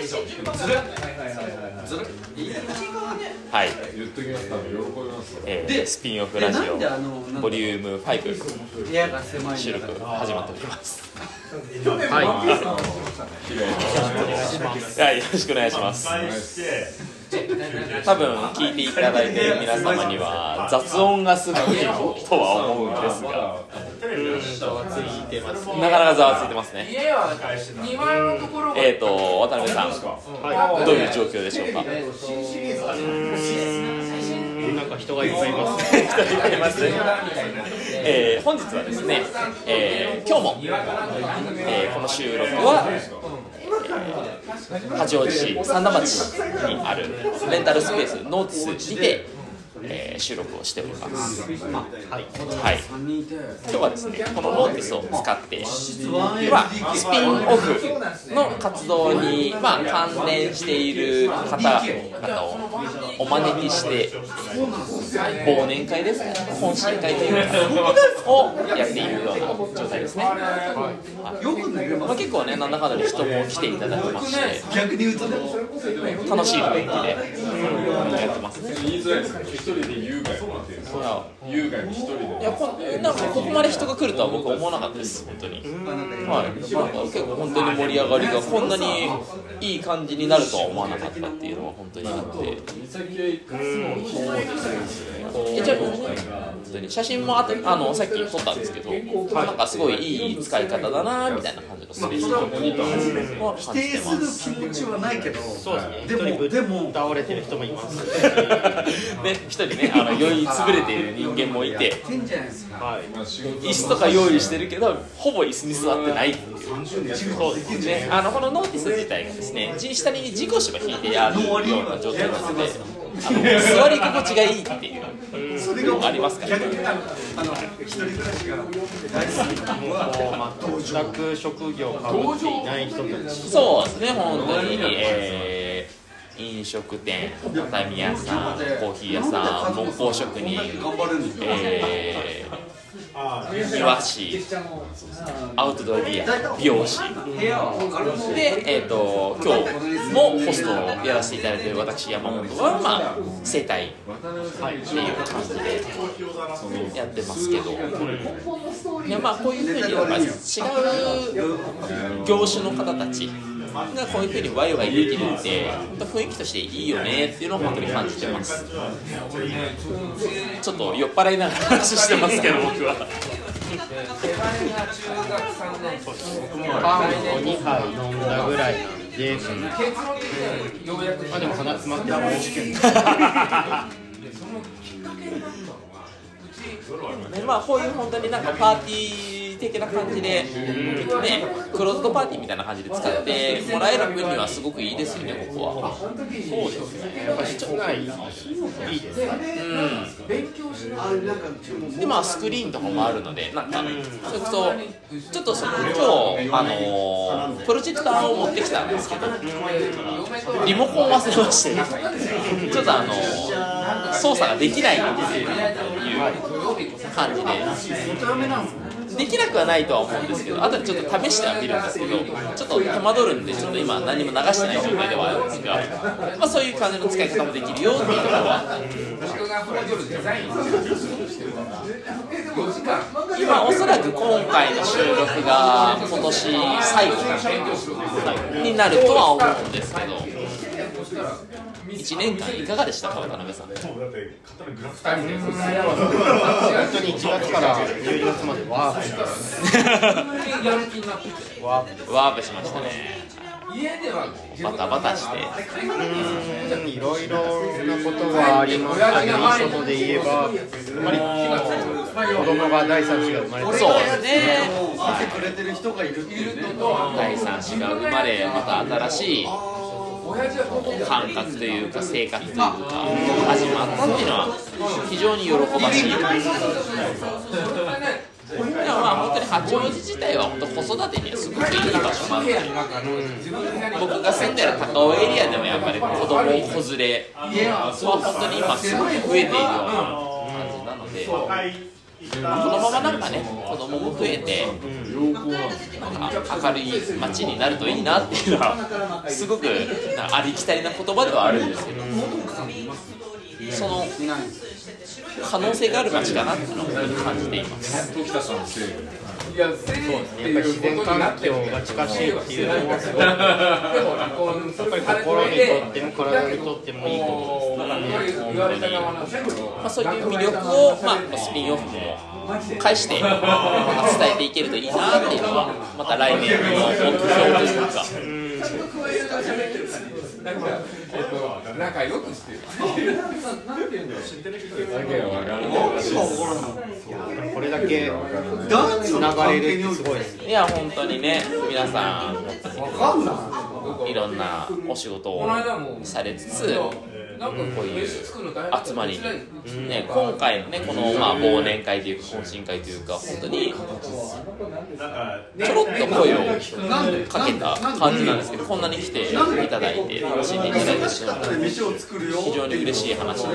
はい、言っと。きます多分喜びますよえー、スピンオフラジオボリューム5部屋が狭い。収録始まっておりますはい。よろしくお願い。します多分聞い。てい。ただい。てい。る皆様には雑音がすごい。とは思うんですがなかなかざわついてますね。家は庭のところが。えーと渡辺さん。どういう状況でしょうか？なんか人がいっぱいいます。人いっぱいいますね。えー本日はですね、えー今日も、えーこの収録は、えー八王子市三田町にあるレンタルスペースノーティスにて、えー収録をしております。はい、はい、今日はですねこのノーティスを使ってまあスピンオフの活動に、まあ、関連している方々をお招きして忘年会ですね。懇親会というかをやっているような状態ですね、はい。まあ、結構ねなんだかんだで人も来ていただきまして逆に言うとね。楽しい雰囲気で、うんやってますね人で優雅にっていう。いや。優雅に一人で。いやこなんかここまで人が来るとは僕は思わなかったです本当に。はいなんか結構本当に盛り上がりがこんなにいい感じになるとは思わなかったっていうのは本当にあって。えじゃあ本当に写真もあとあのさっき撮ったんですけどなんかすごいいい使い方だなみたいな感じのスペースは感じて否定する気持ちはないけどそうですね。でも倒れてる人もいます。ね一人ねあの酔いつぶれている人間もいて。てんじゃないですか。はい。椅子とか用意してるけどほぼ椅子に座ってないっていう。そうですねあのこのノーティス自体がですねじ下に事故芝引いてあるような状態なのであの座り心地がいいっていう。のがありますから。ね逆にあの一人暮らしが大好きなのはもう全く職業かぶっていない人たち。そうですね本当に、えー飲食店畳屋さんコーヒー屋さん木工職人えー庭師アウトドアギア美容師。で、えー、と今日もホストをやらせていただいている私山本は、まあ、整体っていう感じでやってますけど。いや、まあ、こういうふうに違う業種の方たちがこういうふうにワイワイできるって雰囲気としていいよねっていうのを本当に感じてますちょっと酔っ払いながら話してますけど僕はパンを2杯飲んだぐらい なんで、まあでも鼻詰まってます。ねまあ、こういう本当になんかパーティー的な感じで、ね、クローズドパーティーみたいな感じで使ってもらえる分にはすごくいいですよね、ここは。そうですね。やっぱ室内いいですかね。で、まあ、スクリーンとかもあるので、なんか、それこそ、ちょっとその今日、あのープロジェクターを持ってきたんですけど、リモコン忘れまして、ちょっとあのー操作ができないっていう感じで。できなくはないとは思うんですけど、後でちょっと試してはみるんですけど、ちょっと手間取るんで、ちょっと今、何も流してない状態ではあるんですが、まあ、そういう感じの使い方もできるよっていうところは、今、おそらく今回の収録が今年最後になるとは思うんですけど、1年間いかがでしたか、渡辺さん。本当に1月から12月までワープしてます。ワープワープしましたね。バタバタして。うんいろいろなことがありますけど、いいことで言えば、やっぱり子供が第三子が生まれて、そうですね。見てくれてる人がいるっていうの第三子が生まれ、また新しい感覚というか生活というか始まったっていうのは非常に喜ばしい。でもまあ本当に八王子自体は本当子育てにはすごくいい場所なので、僕が住んでる高尾エリアでもやっぱり子供子連れは本当に今すごい。増えているような感じなので、まあこのままなんかね子供も増えてなんか明るい街になるといいなっていうのはすごくありきたりな言葉ではあるんですけどその可能性がある街かなっていうのを感じています。いいや、せいやっぱり自然環境が近しいっていうのはすごいやっぱり心にとっても体にとってもいいことですからねまあ、そういう魅力を、まあ、スピンオフも返して、まあ伝えていけるといいなっていうのはまた来年の目標というか仲良くしてる。だけは分からないこれだけつながれるってすごいですねいや本当にね皆さんいろんなお仕事をされつつなんかこういう集まりに、ね、今回のねこの、まあ、忘年会というか懇親会というか本当にちょろっと声をかけた感じなんですけどこんなに来ていただいて楽しんでいただいて。しまう飯を作るよ。非常に嬉しい話で、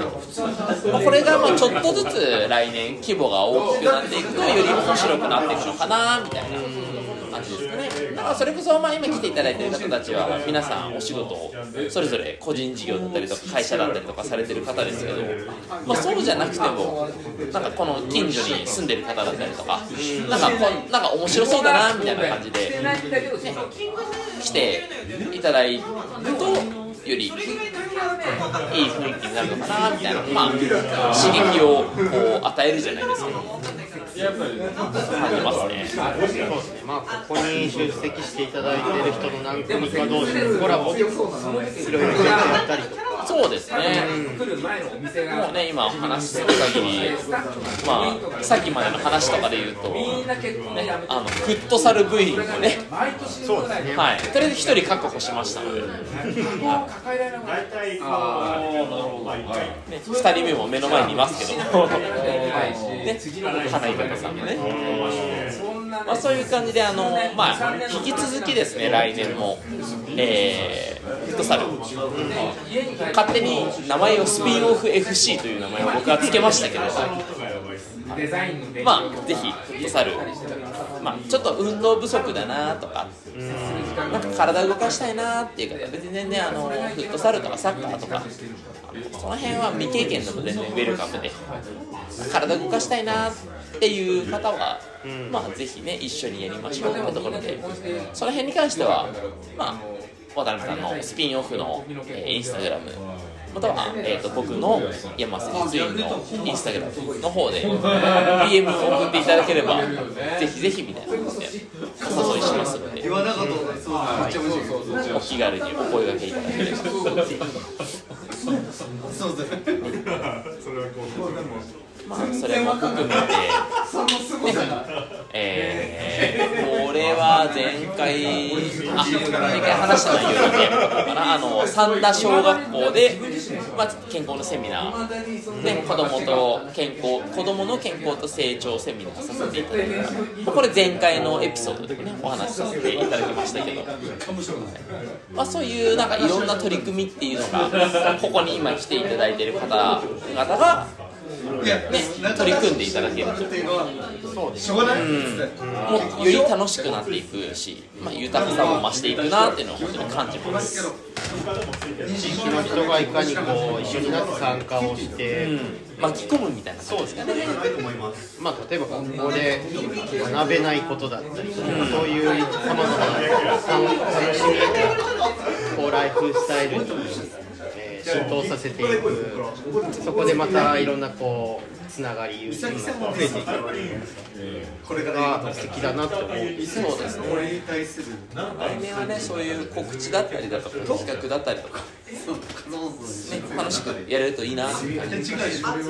まあ、これがまあちょっとずつ来年規模が大きくなっていくとより面白くなっていくのかなみたいな感じですかね。だからそれこそまあ今来ていただいている方たちは皆さんお仕事をそれぞれ個人事業だったりとか会社だったりとかされてる方ですけど、まあ、そうじゃなくてもなんかこの近所に住んでる方だったりとかなんかこなんか面白そうだなみたいな感じで来ていただいるとよりいい雰囲気になるのかなみたいな、まあ、刺激をこう与えるじゃないですか。じますね。そうですねまあここに出席していただいてる人の何組か同士でコラボいろいろやったりとか。そうですね。来る前のお店がもうね、今話する限り、まあ、さっきまでの話とかで言うと、ね。あのフットサル部員をね、毎年ぐらいではい、とりあえず一人確保しました。ので、ね、抱えられなくなる二人目も目の前にいますけど、ね、花井方さんもね、まあ、そういう感じで、あの、まあ、引き続きですね、来年も、えー、フットサル、勝手に名前をスピンオフ FC という名前を僕はつけましたけど、まあ、ぜひフットサル、まあ、ちょっと運動不足だなとか、なんか体動かしたいなっていう方、別に全然あのフットサルとかサッカーとか、その辺は未経験でも全然ウェルカムで、体動かしたいなっていう方は、まあ、ぜひね、一緒にやりましょうってところで、その辺に関しては、まあ、渡辺さんのスピンオフの、えーインスタグラムまたは、えー、と僕の山瀬実員のインスタグラムの方で DM を送っていただければぜひぜひみたいな感じでお誘いしますので。言わなかったことそうめっちゃ面白い。お気軽にお声掛けいただければ。そう ですまあそれも含めて。その凄さが。えー、は前回、あ前回話した内容で、かな。あの三田小学校で、まあ、健康のセミナー、ね、子供と健康、子供の健康と成長セミナーさせていただいた、これ前回のエピソードでもね、お話しさせていただきましたけど、まあ、そういうなんかいろんな取り組みっていうのが、ここに今来ていただいている方々が、取り組んでいただけると。もうより楽しくなっていくし、まあ、豊かさも増していくなっていうのを本当に感じます。地域の人がいかにこう一緒になって参加をして、うん、巻き込むみたいな感じですかね。まあ、例えば学校で学べないことだったりとか、そういうさまざまな楽しみこうライフスタイルに、えー浸透させていく。そこでまたいろんなこうつながり友人が増えていく。これからのが素敵だなって思うそうですね。これに対する来年はね、そういう告知だったりだとか、企画だったりとか、ね、楽しくやれるといいな。ってい。う感じです。まあね、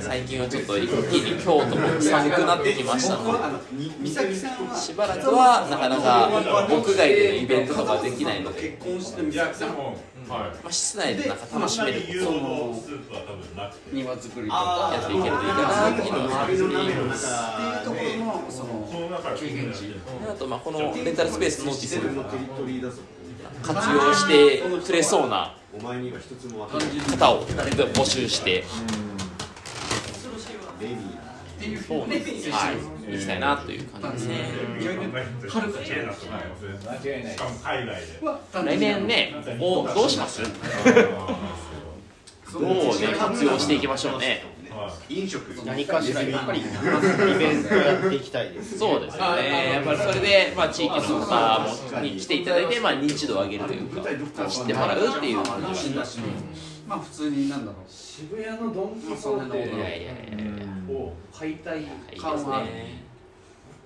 最近はちょっと一気に京都も寒くなってきましたので。美咲さんはしばらくはなかなか屋外でのイベントとかできないので、まあ、室内でなんか楽しめることを庭作りとかやっていけるといいかなっていうのを感じています。っていうところのその経験値あとまあこのレンタルスペースノーティステリーだぞ活用してくれそうなお前には一つも分かんない方を募集してはい、行きたいなという感じですね。来年ね、ここどうします？どうね、活用していきましょうね。飲食。何かしらやっぱりイベントやっていきたいです。そうですよね。やっぱりそれで、まあ、地域の方もに来ていただいて、まあ、認知度を上げるというか、知ってもらうっていう感じで。まあ普通になんだろう。渋谷のドンキホーテ。を解体いいです感はめね。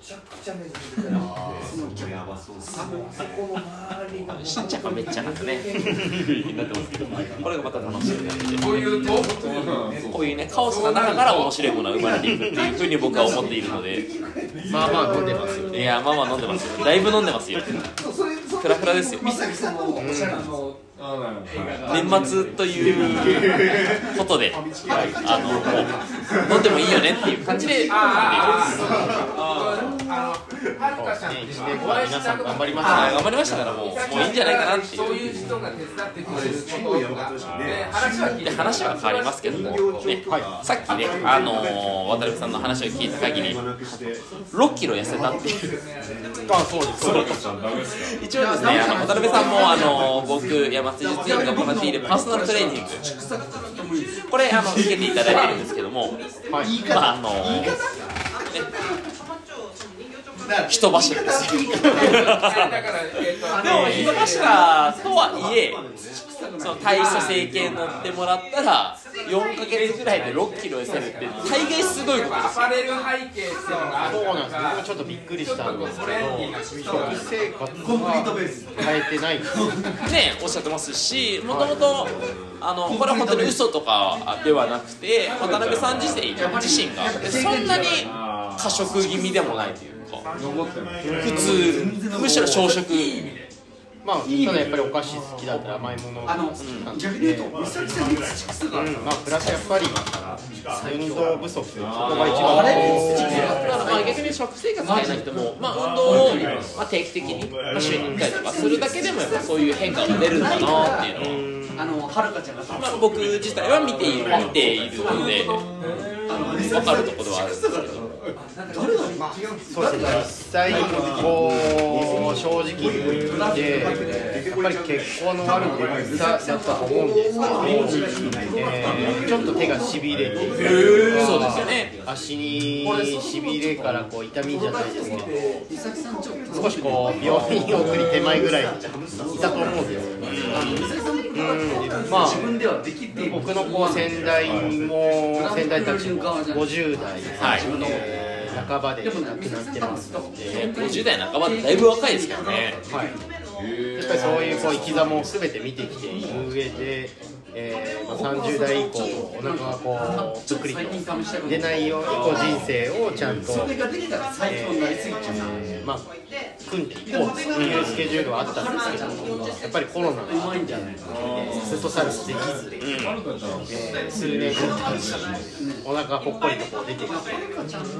ちゃくちゃめちゃくちゃそのやばそうあそこの周りがしっちゃかめっちゃかとね、なってますけど、これがまた楽しみなので。こういうと？こういうね、カオスの中から面白いものが生まれていくっていうふうに僕は思っているので、まあまあ飲んでますよいや、まあまあ飲んでますよ。だいぶ飲んでますよ。フラフラですよ。美咲さんのおしゃれな年末ということで、あの、飲んでもいいよねっていう感じで。飲んでいます。あのはるかちゃんっていうのは皆さん頑張りましあーた頑張りましたからもう、もういいんじゃないかなっていう。そういう人が手伝ってくれることがで話は聞いでて話は変わりますけども、ねさっきね、あのー渡辺さんの話を聞いた限り、6キロ痩せたっていう。あそうですそうです一応ですね、あの渡辺さんも、あの僕、山瀬術院が行っているパーソナルトレーニング、これ、あの受けていただいてるんですけども、まあ、あの、人柱ですよ。だからえっとでも人柱とはいえその体組成計乗ってもらったら4ヶ月ぐらいで6キロ痩せるって大概すごいことアですよ。パレル背景っていうのがあるそうなんです僕もちょっとびっくりしたんですけど食生活コンクリートはベース。変えてないねおっしゃってますしもともとあのこれは本当に嘘とかではなくて渡辺さん自身自身がそんなに過食気味でもないというか。残ってます普通むしろ小食。まあただやっぱりお菓子好きだったら甘いものが好きなんで。逆に言うと美咲さんに土臭がうん。まあプラスやっぱり運動不足そこが一番。だからまあ逆に食生活変えなくても、まあ、運動を、まあ、定期的に、まあ、週に1回とかするだけでもやっぱそういう変化が出るんだなっていうのは、あのはるかちゃんがまあ、僕自体は見ている見ているので。分かるところはあるんですけどそうです。ね実際こう正直言ってやっぱり血行の悪さだったと思うんですけど、えーちょっと手がしびれてそうですよね。足にしびれからこう痛みじゃないですけど美咲さんちょっと少しこう病院送り手前ぐらい。いたと思うん。ですよまあ自分ではできている。僕のこう先代も先代たちも50代、はい。えー半ばで亡くなってますので、50代半ばってだいぶ若いですけどね。はい、やっぱりそういうこう生き様を全て見てきている上で、えーまあ、30代以降お腹がこうぷっくりと出ないようにこう人生をちゃんと、それができたら最強になりすぎちゃう。えーまあ、組んでいこうっていうスケジュールはあったんですけどやっぱりコロナがうまいんじゃないかフットサルできず、えー数年後にお腹がぽっこりとこう出てきて、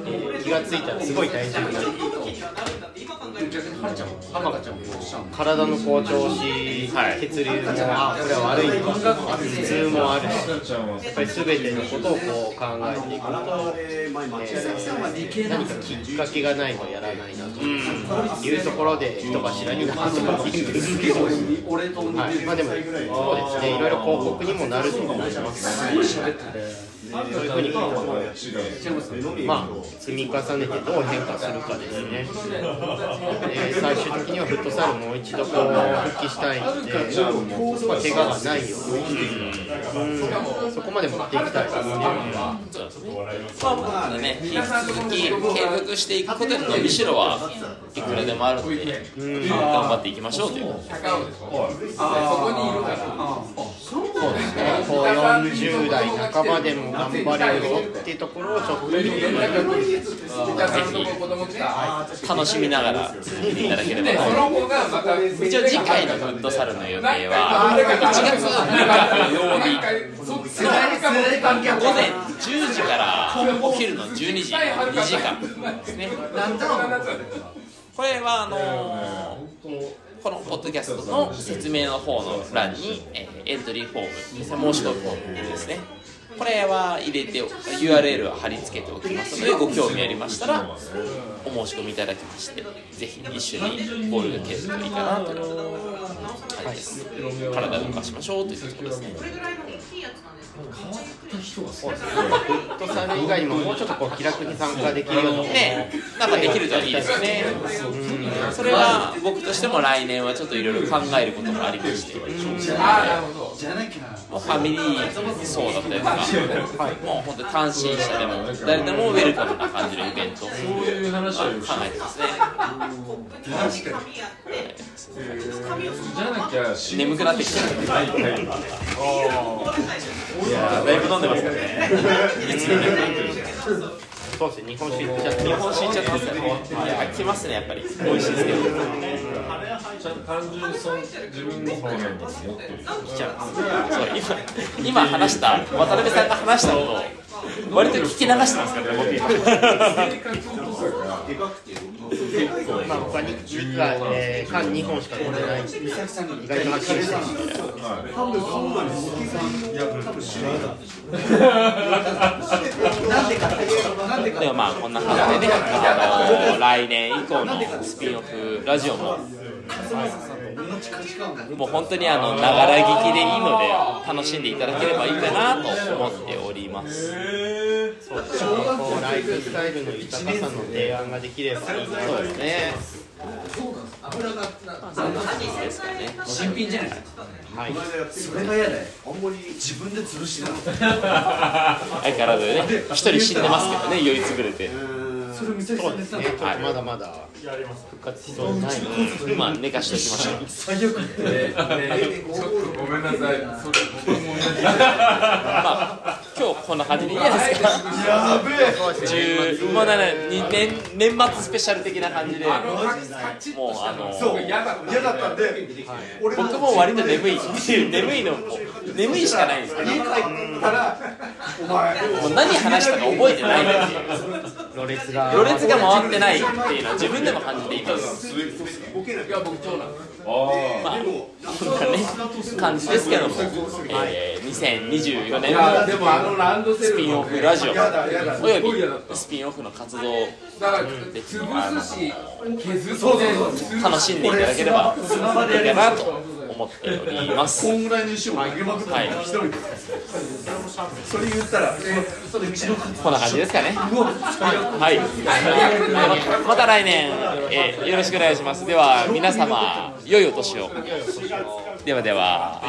えー気がついたらすごい体重になって体のこう調子、はい血流もあこれは悪いのか頭痛もあるしやっぱり全てのことをこう考えていくと、えー何かきっかけがないとやらないなと。いうところで人柱になってもいいんですけど、はい。俺と似てるまあ、でもそうですね。いろいろ広告にもなると思いますそういうふうにまあ積み重ねてどう変化するかですね、で最終的にはフットサルもう一度こう復帰したいので、まあ、怪我がないように、うん、そこまで持っていきたいですっていうのはそうですねまあね引き続き継続していくことで伸びしろはいくらでもあるので、頑張っていきましょうというそうですねこう40代半ばでも頑張れるぞっていうところをちょっと楽しみながら続けていただければでその子がまた一応次回のフットサルの予定は1月6日土曜日午前10時からお昼の12時2時間ですねこれはあのーこのポッドキャストの説明の方の欄に、えーエントリーフォーム申し込みフォームですね。ここれは入れて URL は貼り付けておきますのでご興味ありましたらお申し込みいただきましてぜひ一緒にボールが蹴るといいかなと。い。う感じです体を動かしましょうというところですね。フットサル以外にももうちょっとこう気楽に参加できるような。ねなんかできるといいですよね。うん。それは僕としても来年はちょっといろいろ考えることもありましてもうファミリー層だったりとか。もう本当に単身者でも誰でもウェルカムな感じのイベント。を考そういう話はよくえてますねじゃなきゃし眠くなってきた。はいやだいぶ飲んでますからね そうですね日本酒いっちゃって日本酒いっちゃってます。ねいや来ますねやっぱり美味しいですけど。単純にその自分の好みを持ってる来ちゃうんですそう今今話した渡辺さんが話したことを割と聞き流してますからね僕今 まあ他に実は、えー、缶2本しか飲んでない意外とはっきりしたでか、でもまあこんな感じでね、あの来年以降のスピンオフラジオももう本当にあのながら聞きでいいので楽しんでいただければいいかなと思っております。そうですねこうライフスタイルの豊かさの提案ができればいいなそうですね。そうなん。ですかね新品じゃない。ですかはい。それが嫌だよあんまり自分で吊るしてな相変わらずね、一人死んでますけどね、酔い。つぶれて。それ見せそうですねちょっとまだまだ復活しそうない。のまあ寝かしておきましょう。最悪ででちょっとごめんなさい。それ僕も同じまあ今日こんな感じでいいすか？やべえ十もうなに年年末スペシャル的な感じで、もうあのそう嫌だ嫌だったんで俺僕も割と眠いっていう眠いのも眠いしかないんですけど。家帰ったらお前もう何話したか覚えてないっていう。ろれつが。ろれつが回ってないっていうのは自分でも感じていますああまあこんなね感じですけども、えー、2024年のスピンオフラジオ。およびスピンオフの活動をだから潰すし削って楽しんでいただければいいかなと思っております。こんぐらいの石を投げまくったはい一人でそれ言ったらこんな感じですかね。はい。ままた来年、えーよろしくお願いします。では皆様良いお年を。ではでは